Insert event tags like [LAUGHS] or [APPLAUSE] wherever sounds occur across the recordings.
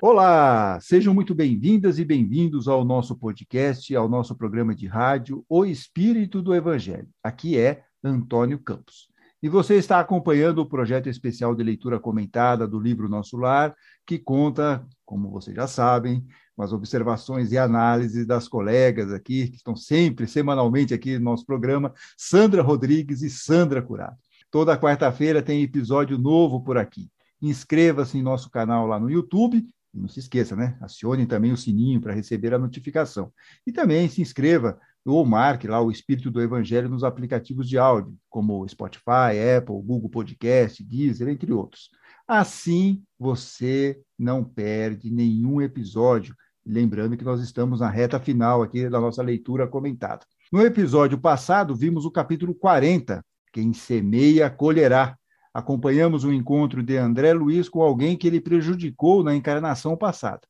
Olá, sejam muito bem-vindas e bem-vindos ao nosso podcast, ao nosso programa de rádio O Espírito do Evangelho. Aqui é Antônio Campos. E você está acompanhando o projeto especial de leitura comentada do livro Nosso Lar, que conta, como vocês já sabem, com as observações e análises das colegas aqui, que estão sempre, semanalmente aqui no nosso programa, Sandra Rodrigues e Sandra Curado. Toda quarta-feira tem episódio novo por aqui. Inscreva-se em nosso canal lá no YouTube não se esqueça, né? Acione também o sininho para receber a notificação. E também se inscreva ou marque lá o Espírito do Evangelho nos aplicativos de áudio, como Spotify, Apple, Google Podcast, Deezer, entre outros. Assim você não perde nenhum episódio. Lembrando que nós estamos na reta final aqui da nossa leitura comentada. No episódio passado, vimos o capítulo 40, Quem semeia, colherá, acompanhamos o encontro de André Luiz com alguém que ele prejudicou na encarnação passada.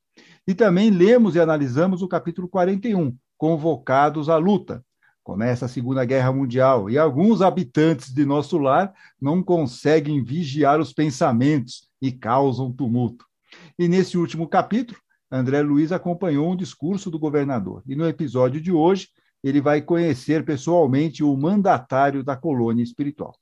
E também lemos e analisamos o capítulo 41, Convocados à Luta. Começa a Segunda Guerra Mundial e alguns habitantes de nosso lar não conseguem vigiar os pensamentos e causam tumulto. E nesse último capítulo, André Luiz acompanhou um discurso do governador. E no episódio de hoje, ele vai conhecer pessoalmente o mandatário da colônia espiritual.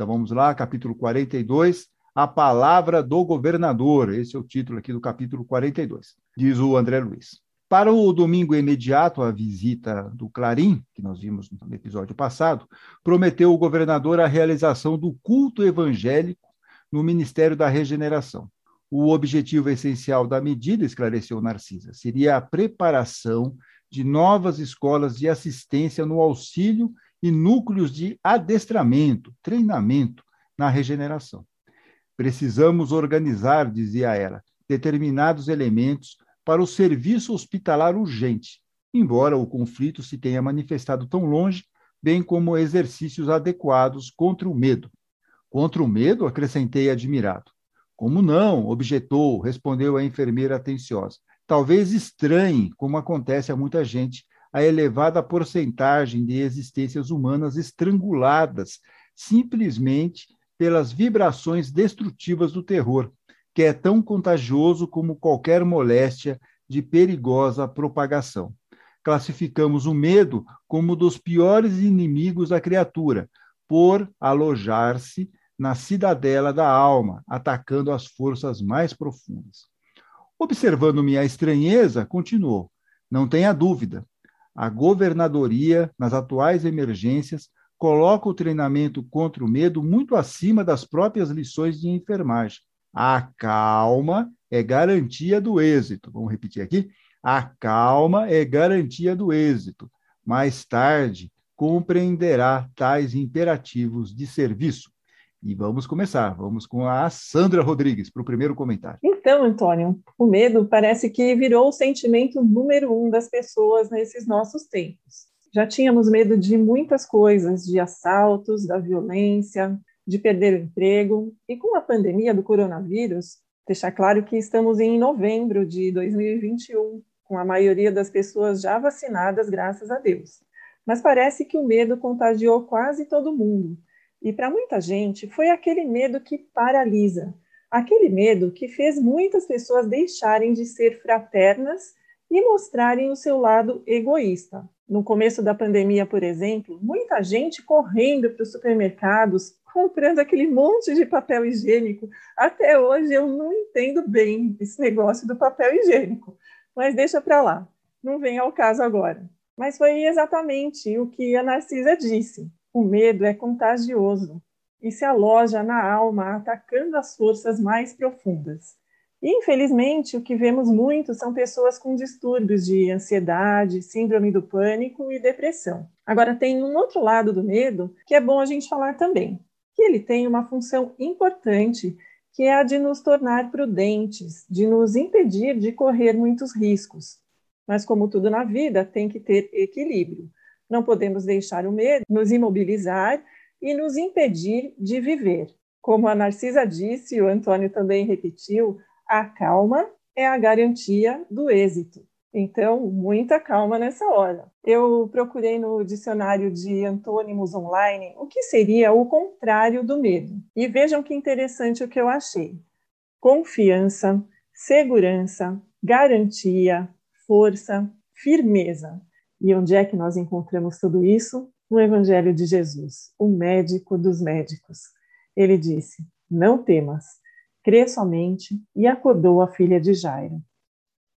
Então vamos lá, capítulo 42, a palavra do governador. Esse é o título aqui do capítulo 42. Diz o André Luiz. Para o domingo imediato à visita do Clarim, que nós vimos no episódio passado, prometeu o governador a realização do culto evangélico no Ministério da Regeneração. O objetivo essencial da medida, esclareceu Narcisa, seria a preparação de novas escolas de assistência no auxílio e núcleos de adestramento, treinamento na regeneração. Precisamos organizar, dizia ela, determinados elementos para o serviço hospitalar urgente, embora o conflito se tenha manifestado tão longe, bem como exercícios adequados contra o medo. Contra o medo, acrescentei admirado. Como não? objetou, respondeu a enfermeira atenciosa. Talvez estranhe, como acontece a muita gente, a elevada porcentagem de existências humanas estranguladas simplesmente pelas vibrações destrutivas do terror, que é tão contagioso como qualquer moléstia de perigosa propagação. Classificamos o medo como dos piores inimigos da criatura, por alojar-se na cidadela da alma, atacando as forças mais profundas. Observando minha estranheza, continuou: Não tenha dúvida, a governadoria, nas atuais emergências, coloca o treinamento contra o medo muito acima das próprias lições de enfermagem. A calma é garantia do êxito. Vamos repetir aqui? A calma é garantia do êxito. Mais tarde, compreenderá tais imperativos de serviço. E vamos começar. Vamos com a Sandra Rodrigues para o primeiro comentário. Então, Antônio, o medo parece que virou o sentimento número um das pessoas nesses nossos tempos. Já tínhamos medo de muitas coisas, de assaltos, da violência, de perder o emprego. E com a pandemia do coronavírus, deixar claro que estamos em novembro de 2021, com a maioria das pessoas já vacinadas, graças a Deus. Mas parece que o medo contagiou quase todo mundo e para muita gente foi aquele medo que paralisa, aquele medo que fez muitas pessoas deixarem de ser fraternas e mostrarem o seu lado egoísta. No começo da pandemia, por exemplo, muita gente correndo para os supermercados, comprando aquele monte de papel higiênico. Até hoje eu não entendo bem esse negócio do papel higiênico, mas deixa para lá, não vem ao caso agora. Mas foi exatamente o que a Narcisa disse. O medo é contagioso e se aloja na alma, atacando as forças mais profundas. Infelizmente, o que vemos muito são pessoas com distúrbios de ansiedade, síndrome do pânico e depressão. Agora, tem um outro lado do medo que é bom a gente falar também, que ele tem uma função importante, que é a de nos tornar prudentes, de nos impedir de correr muitos riscos. Mas, como tudo na vida, tem que ter equilíbrio. Não podemos deixar o medo nos imobilizar e nos impedir de viver. Como a Narcisa disse, e o Antônio também repetiu, a calma é a garantia do êxito. Então, muita calma nessa hora. Eu procurei no dicionário de antônimos online o que seria o contrário do medo. E vejam que interessante o que eu achei: confiança, segurança, garantia, força, firmeza. E onde é que nós encontramos tudo isso? No Evangelho de Jesus, o médico dos médicos. Ele disse: Não temas, crê somente, e acordou a filha de Jairo.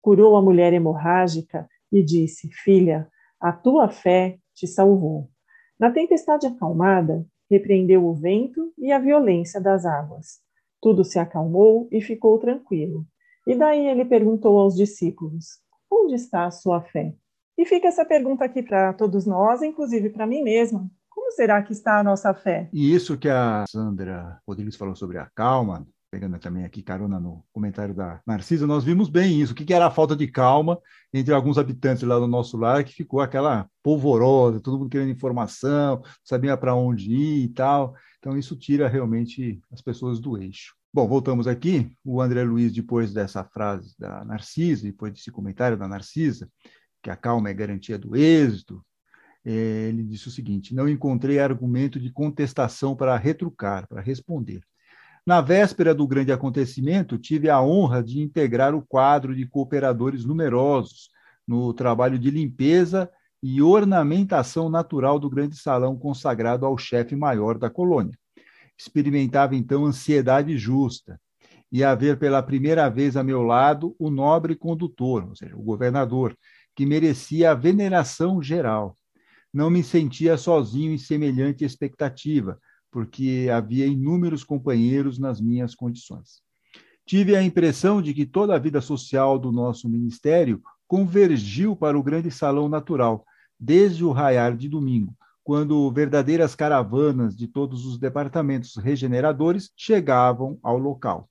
Curou a mulher hemorrágica e disse: Filha, a tua fé te salvou. Na tempestade acalmada, repreendeu o vento e a violência das águas. Tudo se acalmou e ficou tranquilo. E daí ele perguntou aos discípulos: Onde está a sua fé? E fica essa pergunta aqui para todos nós, inclusive para mim mesma. Como será que está a nossa fé? E isso que a Sandra Rodrigues falou sobre a calma, pegando também aqui carona no comentário da Narcisa, nós vimos bem isso, o que era a falta de calma entre alguns habitantes lá do nosso lar, que ficou aquela polvorosa, todo mundo querendo informação, sabia para onde ir e tal. Então, isso tira realmente as pessoas do eixo. Bom, voltamos aqui. O André Luiz, depois dessa frase da Narcisa, depois desse comentário da Narcisa, que a calma é garantia do êxito, eh, ele disse o seguinte: não encontrei argumento de contestação para retrucar, para responder. Na véspera do grande acontecimento, tive a honra de integrar o quadro de cooperadores numerosos no trabalho de limpeza e ornamentação natural do grande salão consagrado ao chefe maior da colônia experimentava então ansiedade justa e a ver pela primeira vez a meu lado o nobre condutor, ou seja, o governador, que merecia a veneração geral. Não me sentia sozinho em semelhante expectativa, porque havia inúmeros companheiros nas minhas condições. Tive a impressão de que toda a vida social do nosso ministério convergiu para o grande salão natural, desde o raiar de domingo, quando verdadeiras caravanas de todos os departamentos regeneradores chegavam ao local.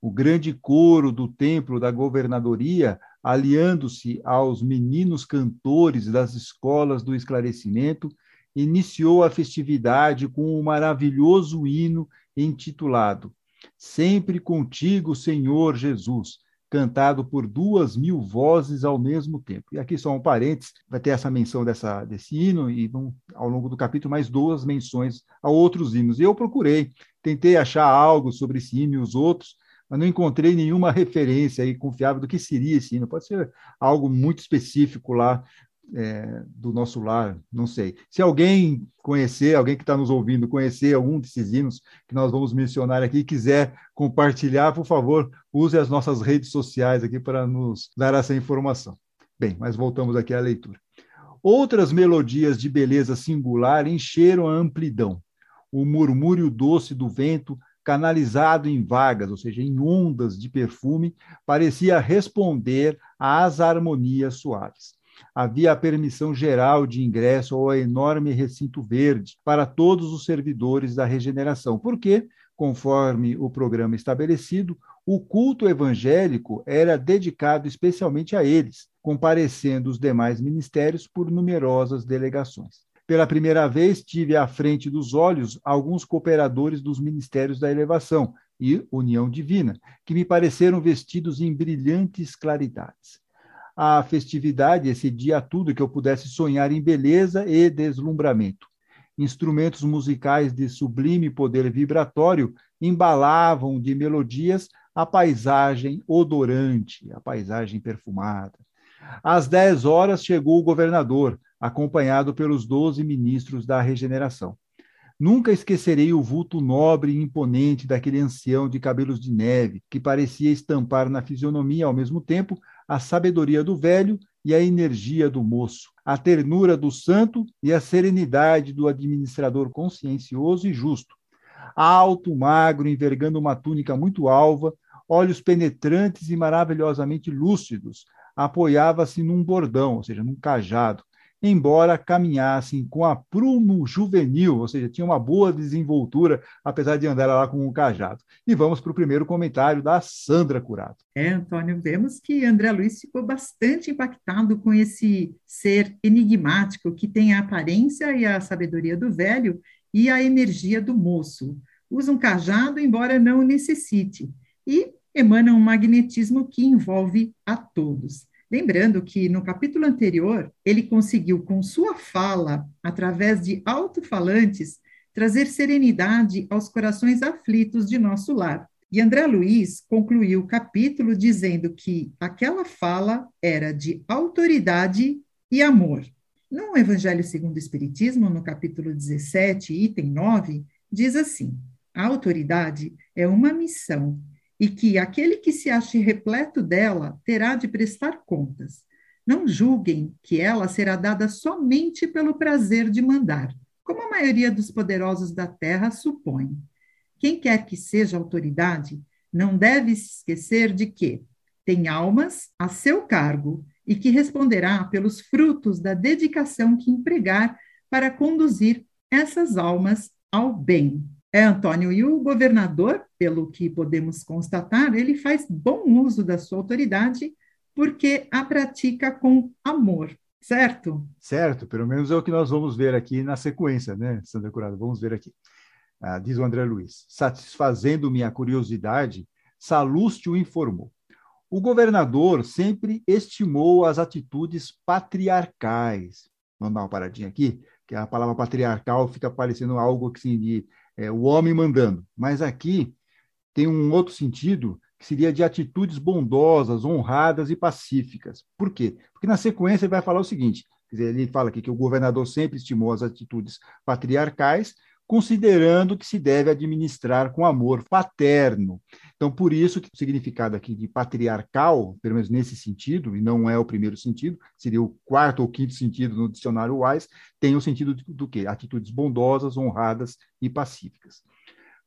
O grande coro do templo da governadoria, aliando-se aos meninos cantores das escolas do esclarecimento, iniciou a festividade com um maravilhoso hino intitulado Sempre contigo, Senhor Jesus, cantado por duas mil vozes ao mesmo tempo. E aqui só um parênteses, vai ter essa menção dessa, desse hino, e vão, ao longo do capítulo, mais duas menções a outros hinos. E eu procurei, tentei achar algo sobre esse hino e os outros, mas não encontrei nenhuma referência aí confiável do que seria esse hino. Pode ser algo muito específico lá é, do nosso lar, não sei. Se alguém conhecer, alguém que está nos ouvindo, conhecer algum desses hinos que nós vamos mencionar aqui, quiser compartilhar, por favor, use as nossas redes sociais aqui para nos dar essa informação. Bem, mas voltamos aqui à leitura. Outras melodias de beleza singular encheram a amplidão. O murmúrio doce do vento, canalizado em vagas, ou seja, em ondas de perfume, parecia responder às harmonias suaves havia a permissão geral de ingresso ao enorme recinto verde para todos os servidores da regeneração, porque, conforme o programa estabelecido, o culto evangélico era dedicado especialmente a eles, comparecendo os demais ministérios por numerosas delegações. Pela primeira vez, tive à frente dos olhos alguns cooperadores dos ministérios da elevação e União Divina, que me pareceram vestidos em brilhantes claridades a festividade excedia tudo que eu pudesse sonhar em beleza e deslumbramento. Instrumentos musicais de sublime poder vibratório embalavam de melodias a paisagem odorante, a paisagem perfumada. Às dez horas chegou o governador, acompanhado pelos doze ministros da regeneração. Nunca esquecerei o vulto nobre e imponente daquele ancião de cabelos de neve, que parecia estampar na fisionomia, ao mesmo tempo, a sabedoria do velho e a energia do moço, a ternura do santo e a serenidade do administrador consciencioso e justo. Alto, magro, envergando uma túnica muito alva, olhos penetrantes e maravilhosamente lúcidos, apoiava-se num bordão, ou seja, num cajado, embora caminhassem com aprumo juvenil, ou seja, tinha uma boa desenvoltura, apesar de andar lá com um cajado. E vamos para o primeiro comentário da Sandra Curato. É, Antônio, vemos que André Luiz ficou bastante impactado com esse ser enigmático que tem a aparência e a sabedoria do velho e a energia do moço. Usa um cajado, embora não necessite, e emana um magnetismo que envolve a todos. Lembrando que no capítulo anterior, ele conseguiu, com sua fala, através de alto-falantes, trazer serenidade aos corações aflitos de nosso lar. E André Luiz concluiu o capítulo dizendo que aquela fala era de autoridade e amor. No Evangelho segundo o Espiritismo, no capítulo 17, item 9, diz assim: a autoridade é uma missão e que aquele que se ache repleto dela terá de prestar contas. Não julguem que ela será dada somente pelo prazer de mandar, como a maioria dos poderosos da terra supõe. Quem quer que seja autoridade não deve se esquecer de que tem almas a seu cargo e que responderá pelos frutos da dedicação que empregar para conduzir essas almas ao bem. É, Antônio, e o governador, pelo que podemos constatar, ele faz bom uso da sua autoridade porque a pratica com amor, certo? Certo, pelo menos é o que nós vamos ver aqui na sequência, né, Sandra Curado? Vamos ver aqui. Ah, diz o André Luiz, satisfazendo minha curiosidade, Salúcio informou. O governador sempre estimou as atitudes patriarcais. Vamos dar uma paradinha aqui, que a palavra patriarcal fica parecendo algo que assim, de é, o homem mandando. Mas aqui tem um outro sentido que seria de atitudes bondosas, honradas e pacíficas. Por quê? Porque na sequência ele vai falar o seguinte: ele fala aqui que o governador sempre estimou as atitudes patriarcais, considerando que se deve administrar com amor paterno. Então, por isso que o significado aqui de patriarcal, pelo menos nesse sentido, e não é o primeiro sentido, seria o quarto ou quinto sentido no dicionário Wise, tem o sentido do, do quê? Atitudes bondosas, honradas e pacíficas.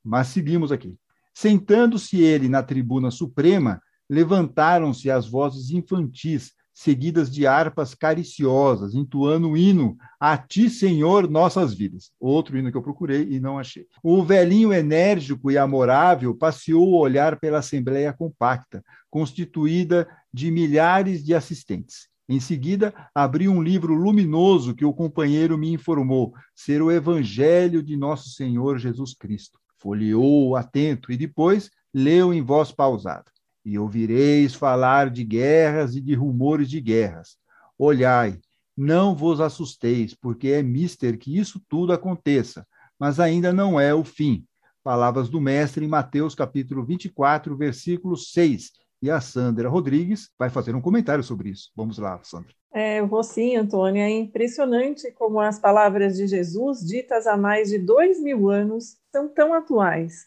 Mas seguimos aqui. Sentando-se ele na tribuna suprema, levantaram-se as vozes infantis, seguidas de harpas cariciosas, entoando o hino A Ti, Senhor, nossas vidas. Outro hino que eu procurei e não achei. O velhinho enérgico e amorável passeou o olhar pela assembleia compacta, constituída de milhares de assistentes. Em seguida, abriu um livro luminoso que o companheiro me informou ser o Evangelho de Nosso Senhor Jesus Cristo. Folheou atento e depois leu em voz pausada e ouvireis falar de guerras e de rumores de guerras. Olhai, não vos assusteis, porque é mister que isso tudo aconteça, mas ainda não é o fim. Palavras do mestre em Mateus capítulo 24, versículo 6. E a Sandra Rodrigues vai fazer um comentário sobre isso. Vamos lá, Sandra. É, vou sim, Antônia. É impressionante como as palavras de Jesus, ditas há mais de dois mil anos, são tão atuais.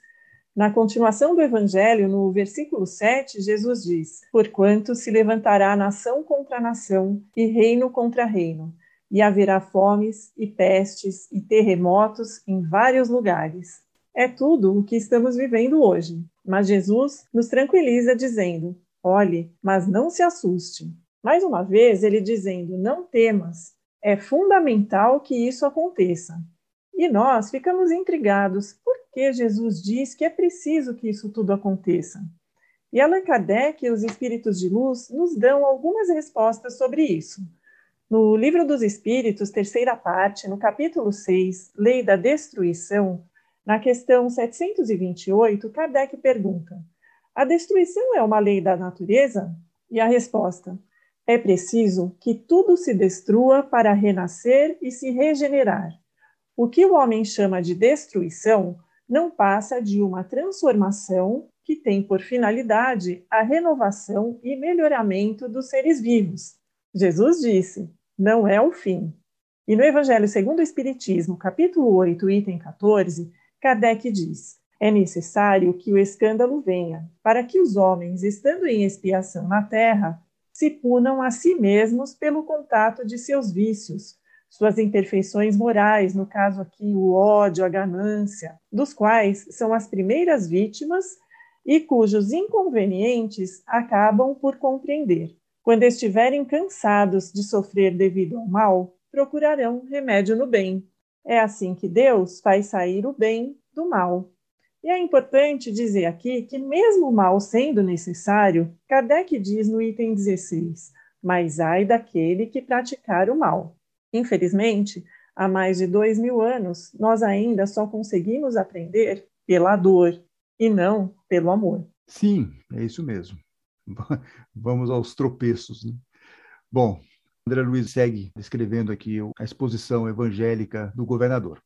Na continuação do Evangelho, no versículo 7, Jesus diz: Porquanto se levantará nação contra nação e reino contra reino, e haverá fomes e pestes e terremotos em vários lugares. É tudo o que estamos vivendo hoje. Mas Jesus nos tranquiliza dizendo: Olhe, mas não se assuste. Mais uma vez, ele dizendo: Não temas. É fundamental que isso aconteça. E nós ficamos intrigados por que Jesus diz que é preciso que isso tudo aconteça. E Allan Kardec e os Espíritos de Luz nos dão algumas respostas sobre isso. No Livro dos Espíritos, terceira parte, no capítulo 6, Lei da Destruição, na questão 728, Kardec pergunta: A destruição é uma lei da natureza? E a resposta: É preciso que tudo se destrua para renascer e se regenerar. O que o homem chama de destruição não passa de uma transformação que tem por finalidade a renovação e melhoramento dos seres vivos. Jesus disse: não é o fim. E no Evangelho segundo o Espiritismo, capítulo 8, item 14, Kardec diz: é necessário que o escândalo venha, para que os homens, estando em expiação na terra, se punam a si mesmos pelo contato de seus vícios, suas imperfeições morais, no caso aqui o ódio, a ganância, dos quais são as primeiras vítimas e cujos inconvenientes acabam por compreender. Quando estiverem cansados de sofrer devido ao mal, procurarão remédio no bem. É assim que Deus faz sair o bem do mal. E é importante dizer aqui que, mesmo o mal sendo necessário, Kardec diz no item 16: Mas ai daquele que praticar o mal. Infelizmente, há mais de dois mil anos, nós ainda só conseguimos aprender pela dor e não pelo amor. Sim, é isso mesmo. [LAUGHS] Vamos aos tropeços. Né? Bom, André Luiz segue descrevendo aqui a exposição evangélica do governador.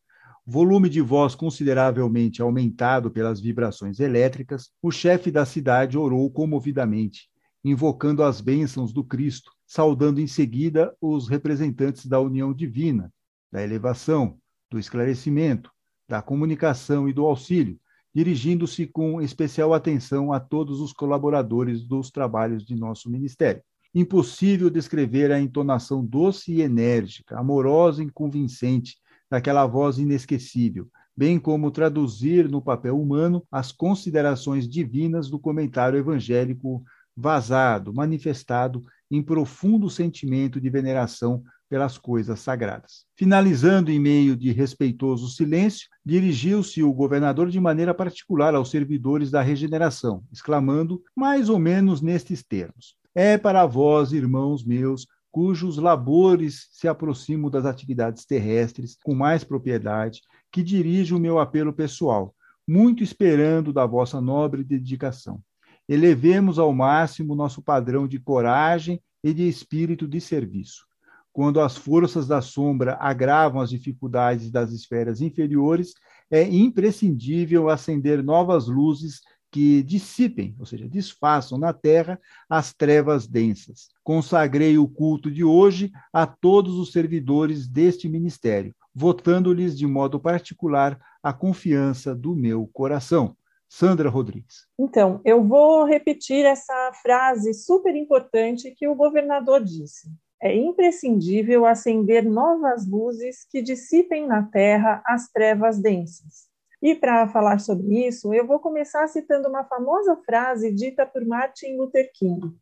volume de voz consideravelmente aumentado pelas vibrações elétricas, o chefe da cidade orou comovidamente, invocando as bênçãos do Cristo, saudando em seguida os representantes da união divina, da elevação, do esclarecimento, da comunicação e do auxílio, dirigindo-se com especial atenção a todos os colaboradores dos trabalhos de nosso ministério. Impossível descrever a entonação doce e enérgica, amorosa e convincente daquela voz inesquecível, bem como traduzir no papel humano as considerações divinas do comentário evangélico vazado, manifestado em profundo sentimento de veneração pelas coisas sagradas. Finalizando em meio de respeitoso silêncio, dirigiu-se o governador de maneira particular aos servidores da regeneração, exclamando, mais ou menos nestes termos: É para vós, irmãos meus, cujos labores se aproximam das atividades terrestres com mais propriedade, que dirijo o meu apelo pessoal, muito esperando da vossa nobre dedicação. Elevemos ao máximo nosso padrão de coragem e de espírito de serviço. Quando as forças da sombra agravam as dificuldades das esferas inferiores, é imprescindível acender novas luzes que dissipem, ou seja, desfaçam na terra as trevas densas. Consagrei o culto de hoje a todos os servidores deste ministério, votando-lhes de modo particular a confiança do meu coração. Sandra Rodrigues. Então, eu vou repetir essa frase super importante que o governador disse. É imprescindível acender novas luzes que dissipem na terra as trevas densas. E para falar sobre isso, eu vou começar citando uma famosa frase dita por Martin Luther King.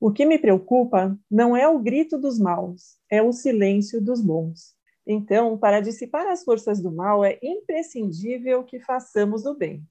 O que me preocupa não é o grito dos maus, é o silêncio dos bons. Então, para dissipar as forças do mal, é imprescindível que façamos o bem.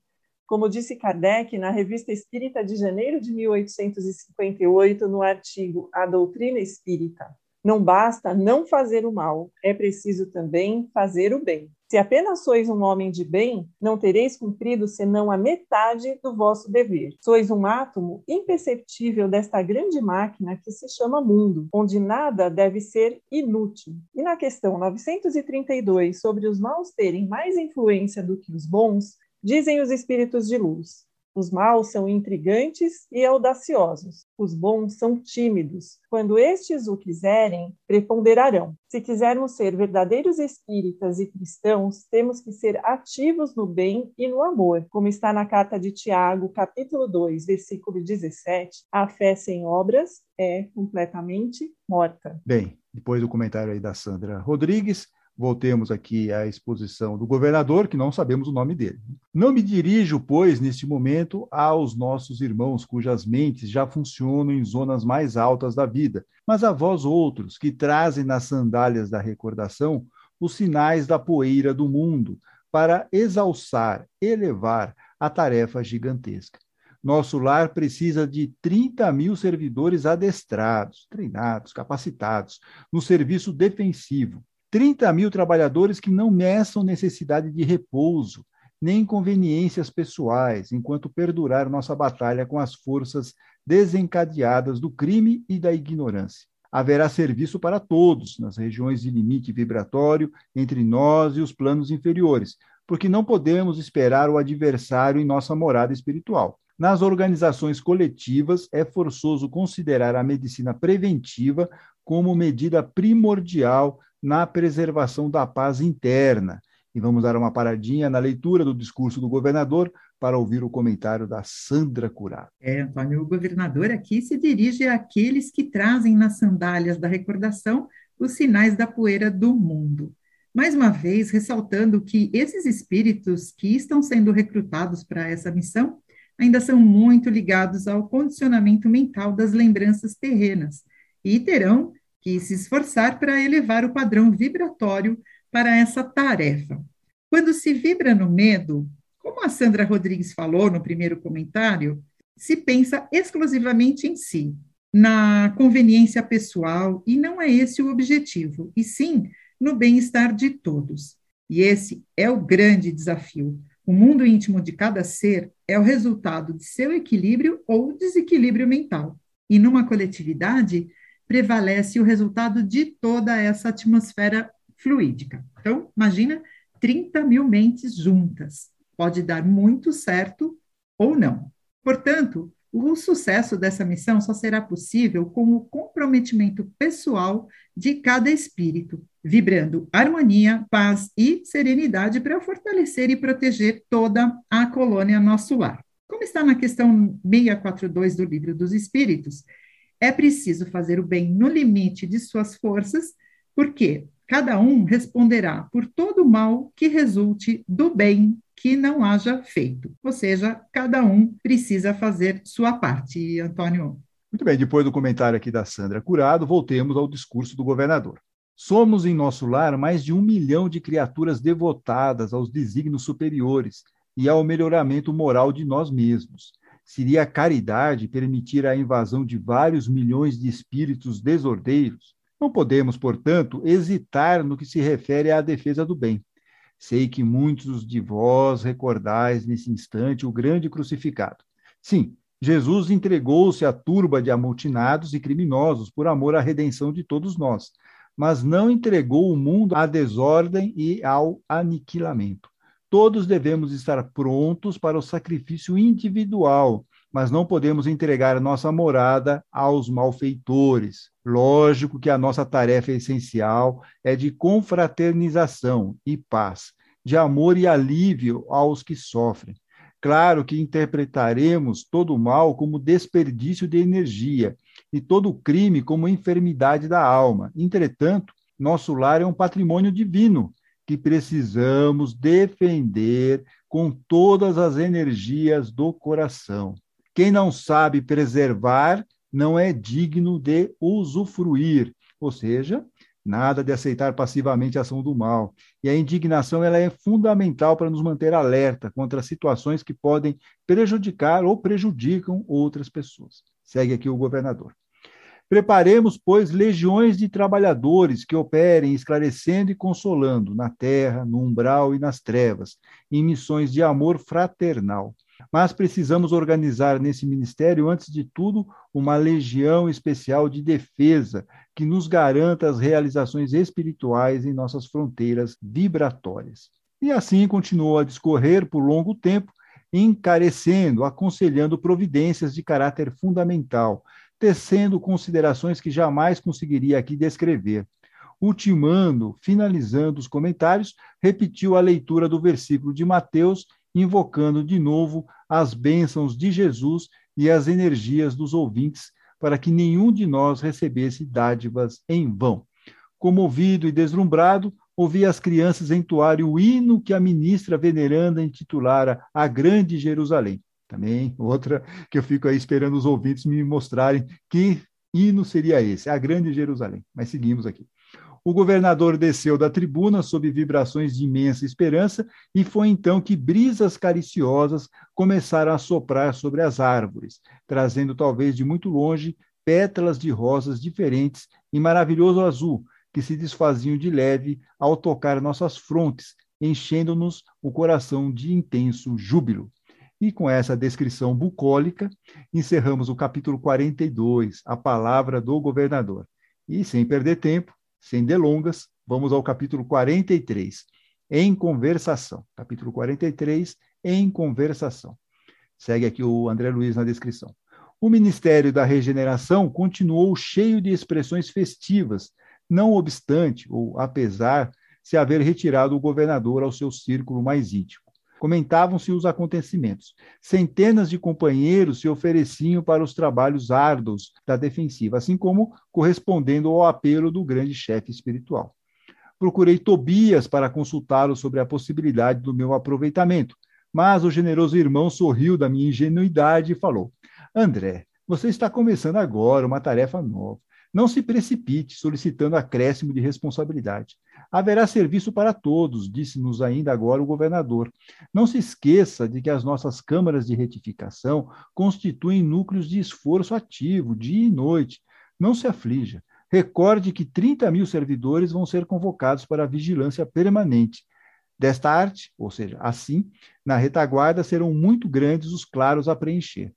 Como disse Kardec na Revista Espírita de janeiro de 1858, no artigo A Doutrina Espírita, não basta não fazer o mal, é preciso também fazer o bem. Se apenas sois um homem de bem, não tereis cumprido senão a metade do vosso dever. Sois um átomo imperceptível desta grande máquina que se chama mundo, onde nada deve ser inútil. E na questão 932, sobre os maus terem mais influência do que os bons, dizem os espíritos de luz: os maus são intrigantes e audaciosos. Os bons são tímidos. Quando estes o quiserem, preponderarão. Se quisermos ser verdadeiros espíritas e cristãos, temos que ser ativos no bem e no amor, como está na carta de Tiago, capítulo 2, versículo 17. A fé sem obras é completamente morta. Bem, depois do comentário aí da Sandra Rodrigues, Voltemos aqui à exposição do governador, que não sabemos o nome dele. Não me dirijo, pois, neste momento, aos nossos irmãos cujas mentes já funcionam em zonas mais altas da vida, mas a vós outros, que trazem nas sandálias da recordação os sinais da poeira do mundo, para exalçar, elevar a tarefa gigantesca. Nosso lar precisa de 30 mil servidores adestrados, treinados, capacitados, no serviço defensivo, 30 mil trabalhadores que não meçam necessidade de repouso, nem inconveniências pessoais, enquanto perdurar nossa batalha com as forças desencadeadas do crime e da ignorância. Haverá serviço para todos nas regiões de limite vibratório entre nós e os planos inferiores, porque não podemos esperar o adversário em nossa morada espiritual. Nas organizações coletivas, é forçoso considerar a medicina preventiva como medida primordial na preservação da paz interna. E vamos dar uma paradinha na leitura do discurso do governador para ouvir o comentário da Sandra Curado. É, Antônio, o governador aqui se dirige àqueles que trazem nas sandálias da recordação os sinais da poeira do mundo. Mais uma vez, ressaltando que esses espíritos que estão sendo recrutados para essa missão ainda são muito ligados ao condicionamento mental das lembranças terrenas e terão que se esforçar para elevar o padrão vibratório para essa tarefa. Quando se vibra no medo, como a Sandra Rodrigues falou no primeiro comentário, se pensa exclusivamente em si, na conveniência pessoal, e não é esse o objetivo, e sim no bem-estar de todos. E esse é o grande desafio. O mundo íntimo de cada ser é o resultado de seu equilíbrio ou desequilíbrio mental. E numa coletividade, prevalece o resultado de toda essa atmosfera fluídica. Então, imagina 30 mil mentes juntas. Pode dar muito certo ou não. Portanto, o sucesso dessa missão só será possível com o comprometimento pessoal de cada espírito, vibrando harmonia, paz e serenidade para fortalecer e proteger toda a colônia nosso lar. Como está na questão 642 do Livro dos Espíritos, é preciso fazer o bem no limite de suas forças, porque cada um responderá por todo o mal que resulte do bem que não haja feito. Ou seja, cada um precisa fazer sua parte, Antônio. Muito bem, depois do comentário aqui da Sandra Curado, voltemos ao discurso do governador. Somos em nosso lar mais de um milhão de criaturas devotadas aos desígnios superiores e ao melhoramento moral de nós mesmos. Seria caridade permitir a invasão de vários milhões de espíritos desordeiros? Não podemos, portanto, hesitar no que se refere à defesa do bem. Sei que muitos de vós recordais nesse instante o grande crucificado. Sim, Jesus entregou-se à turba de amotinados e criminosos por amor à redenção de todos nós, mas não entregou o mundo à desordem e ao aniquilamento. Todos devemos estar prontos para o sacrifício individual, mas não podemos entregar nossa morada aos malfeitores. Lógico que a nossa tarefa essencial é de confraternização e paz, de amor e alívio aos que sofrem. Claro que interpretaremos todo o mal como desperdício de energia e todo crime como enfermidade da alma. Entretanto, nosso lar é um patrimônio divino que precisamos defender com todas as energias do coração. Quem não sabe preservar não é digno de usufruir, ou seja, nada de aceitar passivamente a ação do mal. E a indignação ela é fundamental para nos manter alerta contra situações que podem prejudicar ou prejudicam outras pessoas. Segue aqui o governador. Preparemos, pois, legiões de trabalhadores que operem esclarecendo e consolando na terra, no umbral e nas trevas, em missões de amor fraternal mas precisamos organizar nesse ministério, antes de tudo, uma legião especial de defesa que nos garanta as realizações espirituais em nossas fronteiras vibratórias. E assim continuou a discorrer por longo tempo, encarecendo, aconselhando providências de caráter fundamental, tecendo considerações que jamais conseguiria aqui descrever. Ultimando, finalizando os comentários, repetiu a leitura do versículo de Mateus invocando de novo as bênçãos de Jesus e as energias dos ouvintes, para que nenhum de nós recebesse dádivas em vão. Comovido e deslumbrado, ouvi as crianças entoarem o hino que a ministra veneranda intitulara A Grande Jerusalém. Também outra que eu fico aí esperando os ouvintes me mostrarem que hino seria esse, A Grande Jerusalém. Mas seguimos aqui. O governador desceu da tribuna sob vibrações de imensa esperança, e foi então que brisas cariciosas começaram a soprar sobre as árvores, trazendo talvez de muito longe pétalas de rosas diferentes em maravilhoso azul, que se desfaziam de leve ao tocar nossas frontes, enchendo-nos o coração de intenso júbilo. E com essa descrição bucólica, encerramos o capítulo 42, a palavra do governador. E, sem perder tempo, sem delongas, vamos ao capítulo 43, em conversação. Capítulo 43, em conversação. Segue aqui o André Luiz na descrição. O Ministério da Regeneração continuou cheio de expressões festivas, não obstante, ou apesar, se haver retirado o governador ao seu círculo mais íntimo. Comentavam-se os acontecimentos. Centenas de companheiros se ofereciam para os trabalhos árduos da defensiva, assim como correspondendo ao apelo do grande chefe espiritual. Procurei Tobias para consultá-lo sobre a possibilidade do meu aproveitamento, mas o generoso irmão sorriu da minha ingenuidade e falou: André, você está começando agora uma tarefa nova. Não se precipite solicitando acréscimo de responsabilidade. Haverá serviço para todos, disse-nos ainda agora o governador. Não se esqueça de que as nossas câmaras de retificação constituem núcleos de esforço ativo, dia e noite. Não se aflija. Recorde que 30 mil servidores vão ser convocados para a vigilância permanente. Desta arte, ou seja, assim, na retaguarda serão muito grandes os claros a preencher.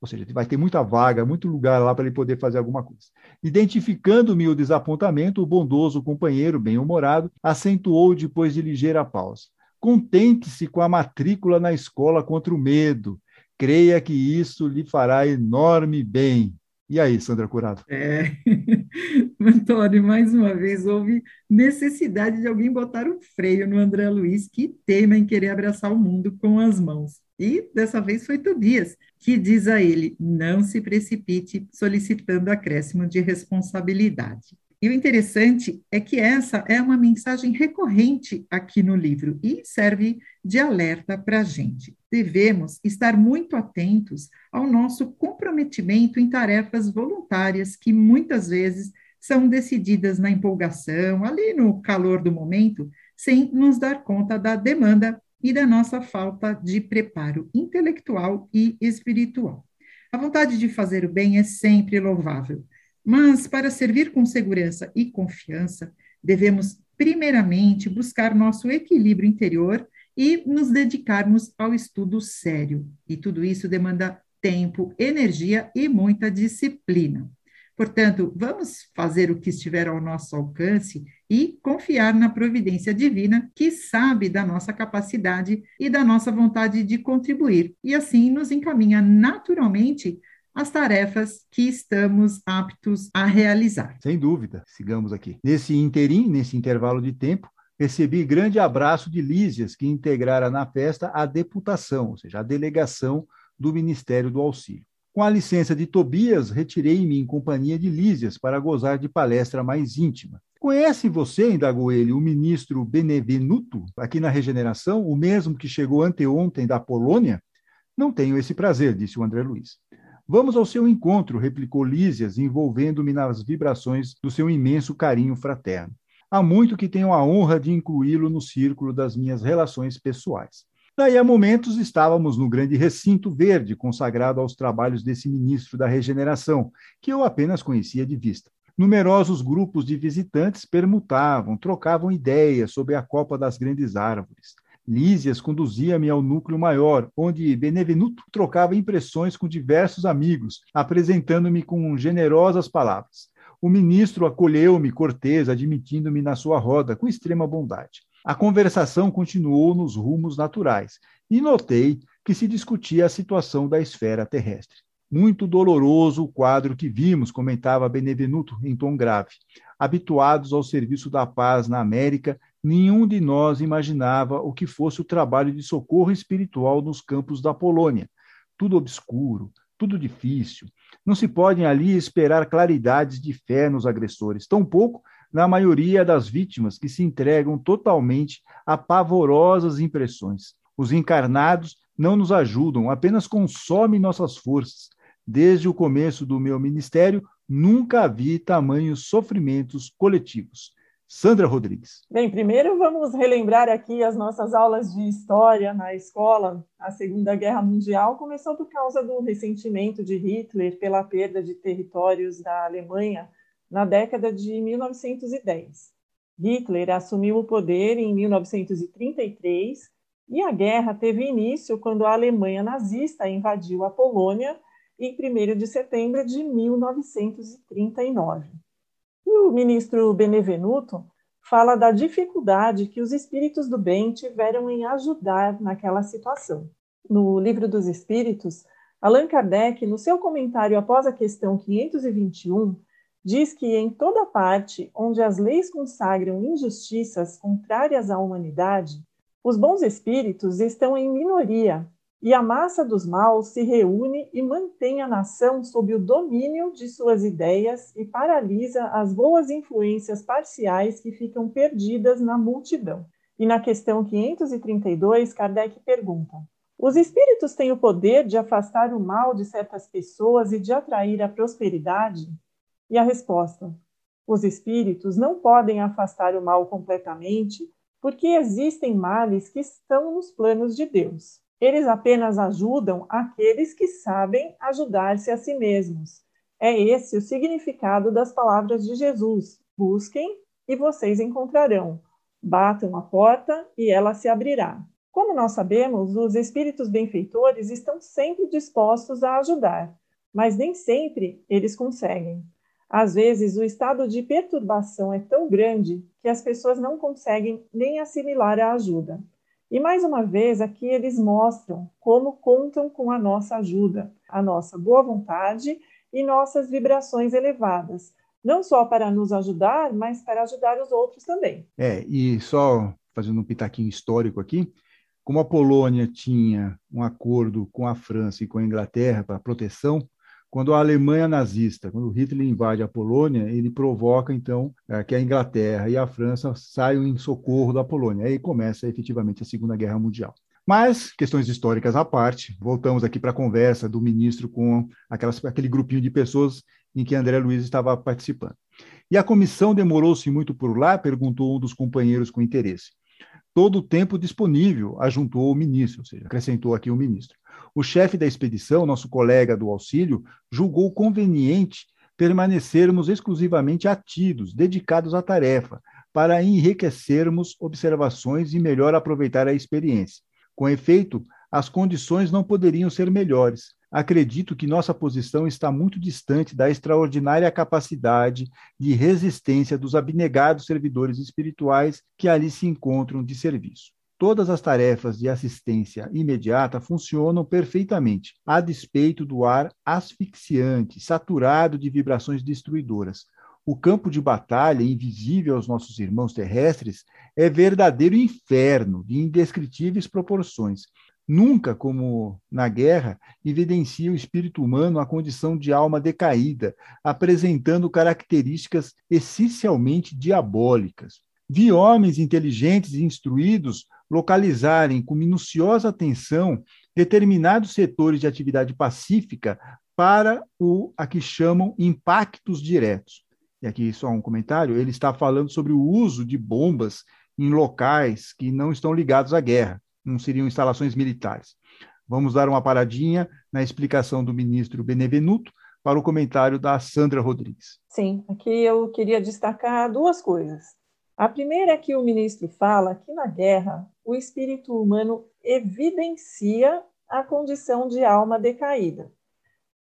Ou seja, vai ter muita vaga, muito lugar lá para ele poder fazer alguma coisa. Identificando-me o desapontamento, o bondoso companheiro, bem-humorado, acentuou depois de ligeira pausa. Contente-se com a matrícula na escola contra o medo. Creia que isso lhe fará enorme bem. E aí, Sandra Curado? É, [LAUGHS] Antônio, mais uma vez houve necessidade de alguém botar um freio no André Luiz, que teima em querer abraçar o mundo com as mãos. E dessa vez foi Tobias, que diz a ele: não se precipite solicitando acréscimo de responsabilidade. E o interessante é que essa é uma mensagem recorrente aqui no livro e serve de alerta para a gente. Devemos estar muito atentos ao nosso comprometimento em tarefas voluntárias que muitas vezes são decididas na empolgação, ali no calor do momento, sem nos dar conta da demanda e da nossa falta de preparo intelectual e espiritual. A vontade de fazer o bem é sempre louvável, mas para servir com segurança e confiança, devemos primeiramente buscar nosso equilíbrio interior e nos dedicarmos ao estudo sério. E tudo isso demanda tempo, energia e muita disciplina. Portanto, vamos fazer o que estiver ao nosso alcance e confiar na providência divina, que sabe da nossa capacidade e da nossa vontade de contribuir, e assim nos encaminha naturalmente as tarefas que estamos aptos a realizar. Sem dúvida, sigamos aqui. Nesse interim, nesse intervalo de tempo, recebi grande abraço de Lísias, que integrara na festa a deputação, ou seja, a delegação do Ministério do Auxílio. Com a licença de Tobias, retirei-me em companhia de Lísias para gozar de palestra mais íntima. Conhece você, indagou ele, o ministro Benevenuto, aqui na Regeneração, o mesmo que chegou anteontem da Polônia? Não tenho esse prazer, disse o André Luiz. Vamos ao seu encontro, replicou Lísias, envolvendo-me nas vibrações do seu imenso carinho fraterno. Há muito que tenho a honra de incluí-lo no círculo das minhas relações pessoais. Daí a momentos estávamos no grande recinto verde consagrado aos trabalhos desse ministro da regeneração, que eu apenas conhecia de vista. Numerosos grupos de visitantes permutavam, trocavam ideias sobre a copa das grandes árvores. Lísias conduzia-me ao núcleo maior, onde Benevenuto trocava impressões com diversos amigos, apresentando-me com generosas palavras. O ministro acolheu-me cortês, admitindo-me na sua roda, com extrema bondade. A conversação continuou nos rumos naturais e notei que se discutia a situação da esfera terrestre. Muito doloroso o quadro que vimos, comentava Benevenuto em tom grave. Habituados ao serviço da paz na América, nenhum de nós imaginava o que fosse o trabalho de socorro espiritual nos campos da Polônia. Tudo obscuro, tudo difícil. Não se podem ali esperar claridades de fé nos agressores, tampouco na maioria das vítimas que se entregam totalmente a pavorosas impressões. Os encarnados não nos ajudam, apenas consomem nossas forças. Desde o começo do meu ministério, nunca vi tamanhos sofrimentos coletivos. Sandra Rodrigues. Bem, primeiro vamos relembrar aqui as nossas aulas de história na escola. A Segunda Guerra Mundial começou por causa do ressentimento de Hitler pela perda de territórios da Alemanha na década de 1910. Hitler assumiu o poder em 1933 e a guerra teve início quando a Alemanha nazista invadiu a Polônia em 1 de setembro de 1939. E o ministro Benevenuto fala da dificuldade que os espíritos do bem tiveram em ajudar naquela situação. No Livro dos Espíritos, Allan Kardec, no seu comentário após a questão 521, diz que em toda parte onde as leis consagram injustiças contrárias à humanidade, os bons espíritos estão em minoria e a massa dos maus se reúne e mantém a nação sob o domínio de suas ideias e paralisa as boas influências parciais que ficam perdidas na multidão. E na questão 532, Kardec pergunta: Os espíritos têm o poder de afastar o mal de certas pessoas e de atrair a prosperidade? E a resposta: os espíritos não podem afastar o mal completamente, porque existem males que estão nos planos de Deus. Eles apenas ajudam aqueles que sabem ajudar-se a si mesmos. É esse o significado das palavras de Jesus: busquem e vocês encontrarão. Batam a porta e ela se abrirá. Como nós sabemos, os espíritos benfeitores estão sempre dispostos a ajudar, mas nem sempre eles conseguem. Às vezes, o estado de perturbação é tão grande que as pessoas não conseguem nem assimilar a ajuda. E mais uma vez, aqui eles mostram como contam com a nossa ajuda, a nossa boa vontade e nossas vibrações elevadas, não só para nos ajudar, mas para ajudar os outros também. É, e só fazendo um pitaquinho histórico aqui, como a Polônia tinha um acordo com a França e com a Inglaterra para proteção, quando a Alemanha nazista, quando Hitler invade a Polônia, ele provoca então é, que a Inglaterra e a França saiam em socorro da Polônia. Aí começa efetivamente a Segunda Guerra Mundial. Mas, questões históricas à parte, voltamos aqui para a conversa do ministro com aquelas, aquele grupinho de pessoas em que André Luiz estava participando. E a comissão demorou-se muito por lá? perguntou um dos companheiros com interesse. Todo o tempo disponível, ajuntou o ministro, ou seja, acrescentou aqui o ministro. O chefe da expedição, nosso colega do auxílio, julgou conveniente permanecermos exclusivamente atidos, dedicados à tarefa, para enriquecermos observações e melhor aproveitar a experiência. Com efeito, as condições não poderiam ser melhores. Acredito que nossa posição está muito distante da extraordinária capacidade de resistência dos abnegados servidores espirituais que ali se encontram de serviço. Todas as tarefas de assistência imediata funcionam perfeitamente, a despeito do ar asfixiante, saturado de vibrações destruidoras. O campo de batalha, invisível aos nossos irmãos terrestres, é verdadeiro inferno de indescritíveis proporções. Nunca, como na guerra, evidencia o espírito humano a condição de alma decaída, apresentando características essencialmente diabólicas. Vi homens inteligentes e instruídos localizarem com minuciosa atenção determinados setores de atividade pacífica para o a que chamam impactos diretos e aqui só um comentário, ele está falando sobre o uso de bombas em locais que não estão ligados à guerra, não seriam instalações militares. Vamos dar uma paradinha na explicação do ministro Benevenuto para o comentário da Sandra Rodrigues. Sim, aqui eu queria destacar duas coisas. A primeira é que o ministro fala que na guerra o espírito humano evidencia a condição de alma decaída.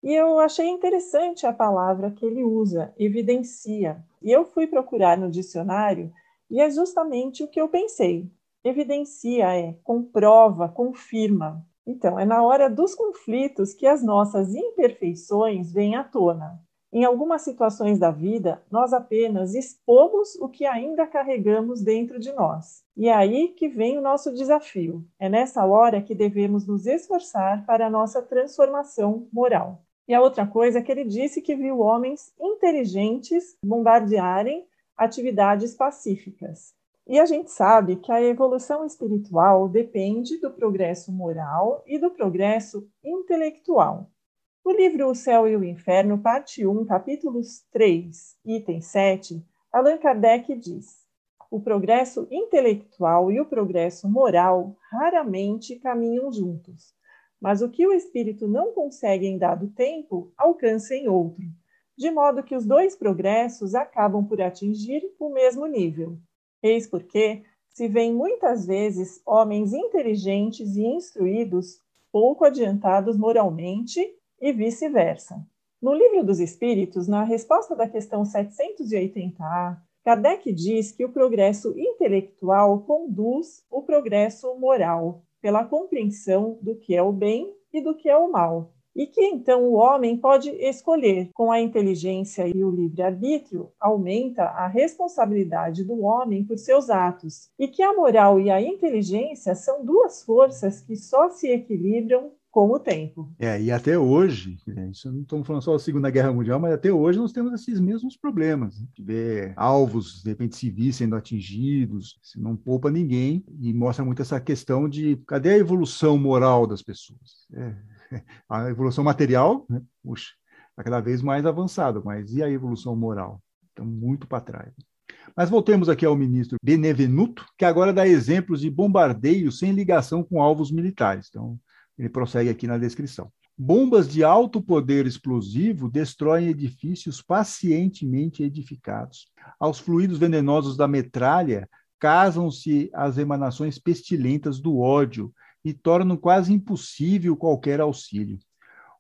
E eu achei interessante a palavra que ele usa, evidencia. E eu fui procurar no dicionário e é justamente o que eu pensei. Evidencia é comprova, confirma. Então, é na hora dos conflitos que as nossas imperfeições vêm à tona. Em algumas situações da vida, nós apenas expomos o que ainda carregamos dentro de nós. E é aí que vem o nosso desafio. É nessa hora que devemos nos esforçar para a nossa transformação moral. E a outra coisa é que ele disse que viu homens inteligentes bombardearem atividades pacíficas. E a gente sabe que a evolução espiritual depende do progresso moral e do progresso intelectual. No livro O Céu e o Inferno, parte 1, capítulos 3, item 7, Allan Kardec diz: o progresso intelectual e o progresso moral raramente caminham juntos mas o que o espírito não consegue em dado tempo, alcança em outro, de modo que os dois progressos acabam por atingir o mesmo nível. Eis porque se vêem muitas vezes homens inteligentes e instruídos pouco adiantados moralmente e vice-versa. No Livro dos Espíritos, na resposta da questão 780A, Kardec diz que o progresso intelectual conduz o progresso moral, pela compreensão do que é o bem e do que é o mal. E que então o homem pode escolher, com a inteligência e o livre-arbítrio, aumenta a responsabilidade do homem por seus atos, e que a moral e a inteligência são duas forças que só se equilibram com o tempo. É, e até hoje, isso não estamos falando só da Segunda Guerra Mundial, mas até hoje nós temos esses mesmos problemas. Né? De ver alvos, de repente, civis sendo atingidos, isso não poupa ninguém e mostra muito essa questão de cadê a evolução moral das pessoas? É, [LAUGHS] a evolução material, né? puxa, está cada vez mais avançada, mas e a evolução moral? Estamos muito para trás. Mas voltemos aqui ao ministro Benevenuto, que agora dá exemplos de bombardeio sem ligação com alvos militares. Então, ele prossegue aqui na descrição. Bombas de alto poder explosivo destroem edifícios pacientemente edificados. Aos fluidos venenosos da metralha acasam-se as emanações pestilentas do ódio e tornam quase impossível qualquer auxílio.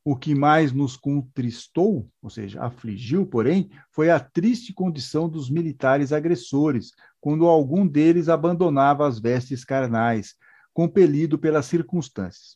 O que mais nos contristou, ou seja, afligiu, porém, foi a triste condição dos militares agressores, quando algum deles abandonava as vestes carnais, compelido pelas circunstâncias.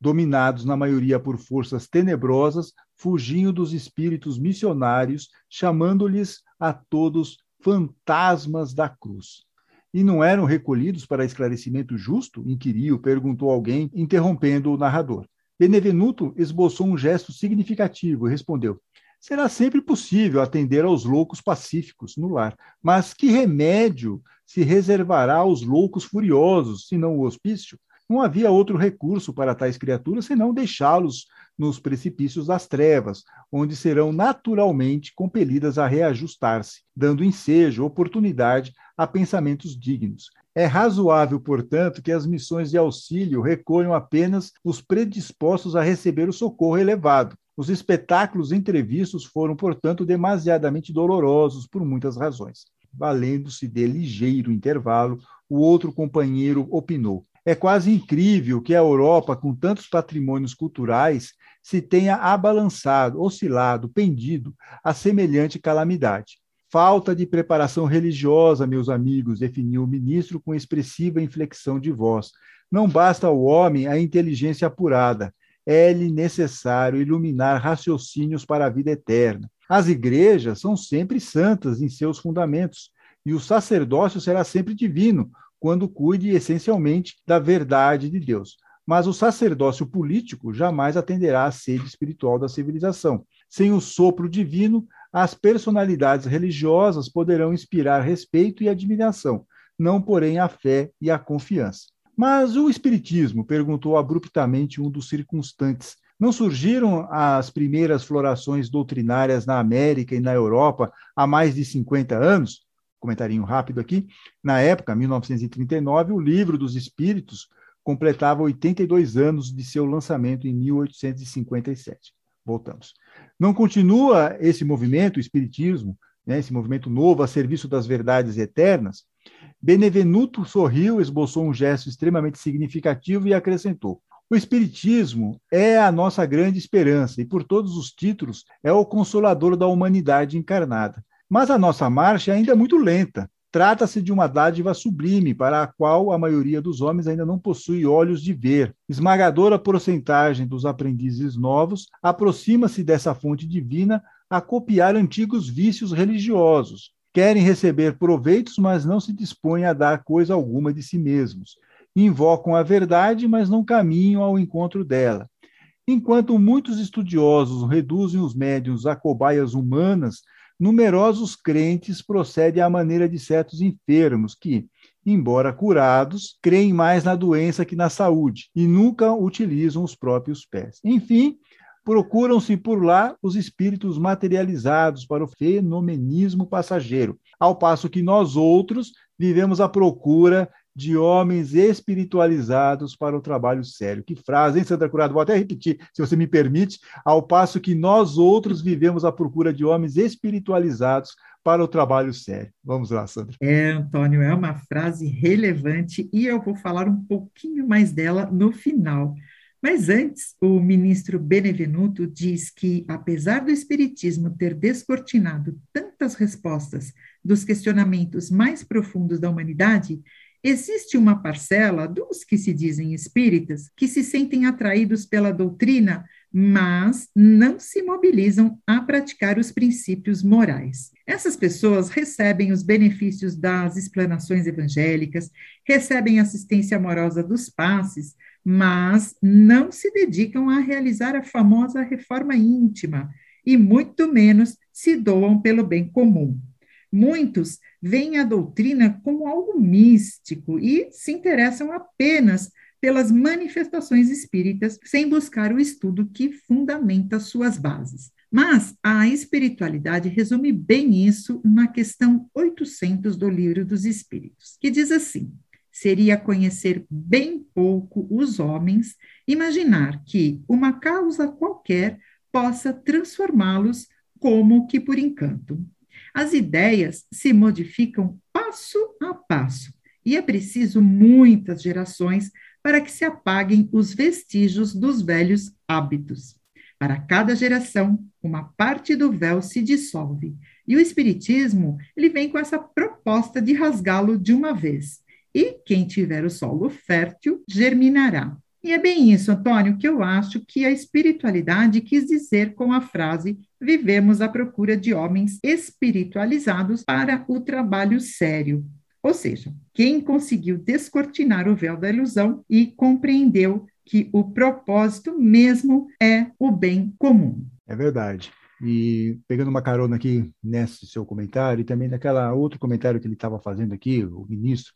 Dominados na maioria por forças tenebrosas, fugiam dos espíritos missionários, chamando-lhes a todos fantasmas da cruz. E não eram recolhidos para esclarecimento justo? inquiriu, perguntou alguém, interrompendo o narrador. Benevenuto esboçou um gesto significativo e respondeu: Será sempre possível atender aos loucos pacíficos no lar, mas que remédio se reservará aos loucos furiosos, senão o hospício? Não havia outro recurso para tais criaturas senão deixá-los nos precipícios das trevas, onde serão naturalmente compelidas a reajustar-se, dando ensejo, oportunidade a pensamentos dignos. É razoável, portanto, que as missões de auxílio recolham apenas os predispostos a receber o socorro elevado. Os espetáculos entrevistos foram, portanto, demasiadamente dolorosos por muitas razões. Valendo-se de ligeiro intervalo, o outro companheiro opinou: é quase incrível que a Europa, com tantos patrimônios culturais, se tenha abalançado, oscilado, pendido a semelhante calamidade. Falta de preparação religiosa, meus amigos, definiu o ministro com expressiva inflexão de voz. Não basta ao homem a inteligência apurada, é-lhe necessário iluminar raciocínios para a vida eterna. As igrejas são sempre santas em seus fundamentos, e o sacerdócio será sempre divino, quando cuide essencialmente da verdade de Deus. Mas o sacerdócio político jamais atenderá à sede espiritual da civilização. Sem o sopro divino, as personalidades religiosas poderão inspirar respeito e admiração, não, porém, a fé e a confiança. Mas o Espiritismo? perguntou abruptamente um dos circunstantes. Não surgiram as primeiras florações doutrinárias na América e na Europa há mais de 50 anos? Comentarinho rápido aqui. Na época, 1939, o Livro dos Espíritos completava 82 anos de seu lançamento em 1857. Voltamos. Não continua esse movimento, o Espiritismo, né, esse movimento novo a serviço das verdades eternas? Benevenuto sorriu, esboçou um gesto extremamente significativo e acrescentou: O Espiritismo é a nossa grande esperança e, por todos os títulos, é o consolador da humanidade encarnada. Mas a nossa marcha é ainda muito lenta. Trata-se de uma dádiva sublime, para a qual a maioria dos homens ainda não possui olhos de ver. Esmagadora porcentagem dos aprendizes novos aproxima-se dessa fonte divina a copiar antigos vícios religiosos. Querem receber proveitos, mas não se dispõem a dar coisa alguma de si mesmos. Invocam a verdade, mas não caminham ao encontro dela. Enquanto muitos estudiosos reduzem os médiuns a cobaias humanas numerosos crentes procedem à maneira de certos enfermos que, embora curados, creem mais na doença que na saúde e nunca utilizam os próprios pés. Enfim, procuram-se por lá os espíritos materializados para o fenomenismo passageiro, ao passo que nós outros vivemos à procura de homens espiritualizados para o trabalho sério. Que frase, hein, Sandra Curado? Vou até repetir, se você me permite, ao passo que nós outros vivemos à procura de homens espiritualizados para o trabalho sério. Vamos lá, Sandra. É, Antônio, é uma frase relevante e eu vou falar um pouquinho mais dela no final. Mas antes, o ministro Benevenuto diz que, apesar do Espiritismo ter descortinado tantas respostas dos questionamentos mais profundos da humanidade, Existe uma parcela dos que se dizem espíritas que se sentem atraídos pela doutrina, mas não se mobilizam a praticar os princípios morais. Essas pessoas recebem os benefícios das explanações evangélicas, recebem assistência amorosa dos passes, mas não se dedicam a realizar a famosa reforma íntima e muito menos se doam pelo bem comum. Muitos veem a doutrina como algo místico e se interessam apenas pelas manifestações espíritas, sem buscar o estudo que fundamenta suas bases. Mas a espiritualidade resume bem isso na questão 800 do Livro dos Espíritos, que diz assim: seria conhecer bem pouco os homens, imaginar que uma causa qualquer possa transformá-los como que por encanto. As ideias se modificam passo a passo e é preciso muitas gerações para que se apaguem os vestígios dos velhos hábitos. Para cada geração, uma parte do véu se dissolve, e o espiritismo, ele vem com essa proposta de rasgá-lo de uma vez. E quem tiver o solo fértil germinará. E é bem isso, Antônio, que eu acho que a espiritualidade quis dizer com a frase: vivemos à procura de homens espiritualizados para o trabalho sério. Ou seja, quem conseguiu descortinar o véu da ilusão e compreendeu que o propósito mesmo é o bem comum. É verdade. E pegando uma carona aqui nesse seu comentário e também naquela outro comentário que ele estava fazendo aqui, o ministro,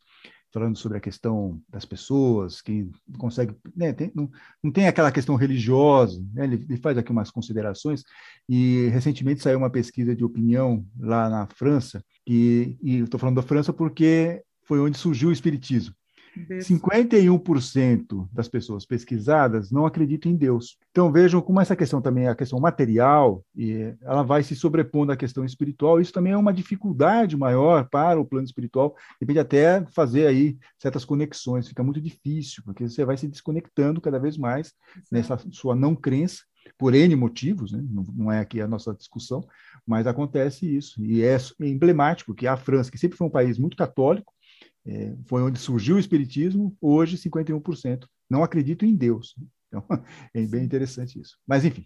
falando sobre a questão das pessoas que consegue, né, tem, não, não, tem aquela questão religiosa, né, ele, ele, faz aqui umas considerações e recentemente saiu uma pesquisa de opinião lá na França e estou falando da França porque foi onde surgiu o espiritismo. 51% das pessoas pesquisadas não acreditam em Deus. Então vejam como essa questão também, a questão material, e ela vai se sobrepondo à questão espiritual. Isso também é uma dificuldade maior para o plano espiritual. Depende até fazer aí certas conexões. Fica muito difícil, porque você vai se desconectando cada vez mais nessa sua não crença por N motivos, né? não, é aqui a nossa discussão, mas acontece isso. E é emblemático que a França, que sempre foi um país muito católico, é, foi onde surgiu o Espiritismo, hoje 51% não acreditam em Deus. Então, [LAUGHS] é bem interessante isso. Mas, enfim,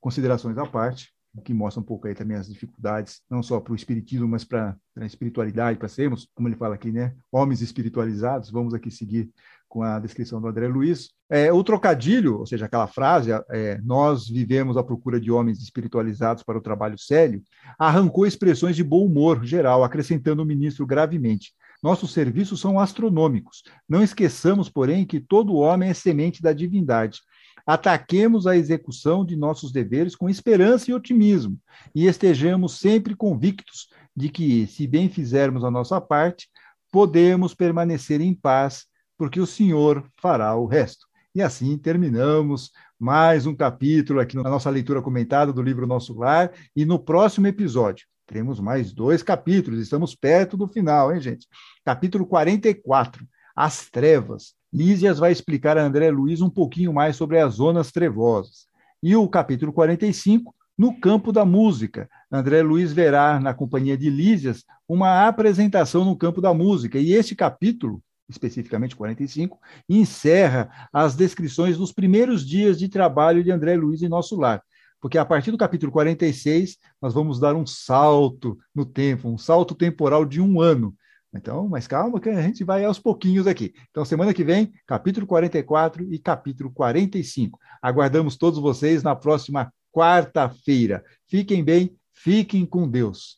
considerações à parte, que mostra um pouco aí também as dificuldades, não só para o espiritismo, mas para a espiritualidade, para sermos, como ele fala aqui, né, homens espiritualizados. Vamos aqui seguir com a descrição do André Luiz. É, o trocadilho, ou seja, aquela frase, é, nós vivemos à procura de homens espiritualizados para o trabalho sério, arrancou expressões de bom humor geral, acrescentando o ministro gravemente. Nossos serviços são astronômicos. Não esqueçamos, porém, que todo homem é semente da divindade. Ataquemos a execução de nossos deveres com esperança e otimismo, e estejamos sempre convictos de que, se bem fizermos a nossa parte, podemos permanecer em paz, porque o Senhor fará o resto. E assim terminamos mais um capítulo aqui na nossa leitura comentada do livro Nosso Lar, e no próximo episódio teremos mais dois capítulos, estamos perto do final, hein, gente? Capítulo 44, As Trevas. Lísias vai explicar a André Luiz um pouquinho mais sobre as zonas trevosas. E o capítulo 45, no campo da música. André Luiz verá, na companhia de Lísias, uma apresentação no campo da música. E este capítulo, especificamente 45, encerra as descrições dos primeiros dias de trabalho de André Luiz em nosso lar porque a partir do capítulo 46 nós vamos dar um salto no tempo, um salto temporal de um ano. Então, mas calma que a gente vai aos pouquinhos aqui. Então, semana que vem, capítulo 44 e capítulo 45. Aguardamos todos vocês na próxima quarta-feira. Fiquem bem, fiquem com Deus.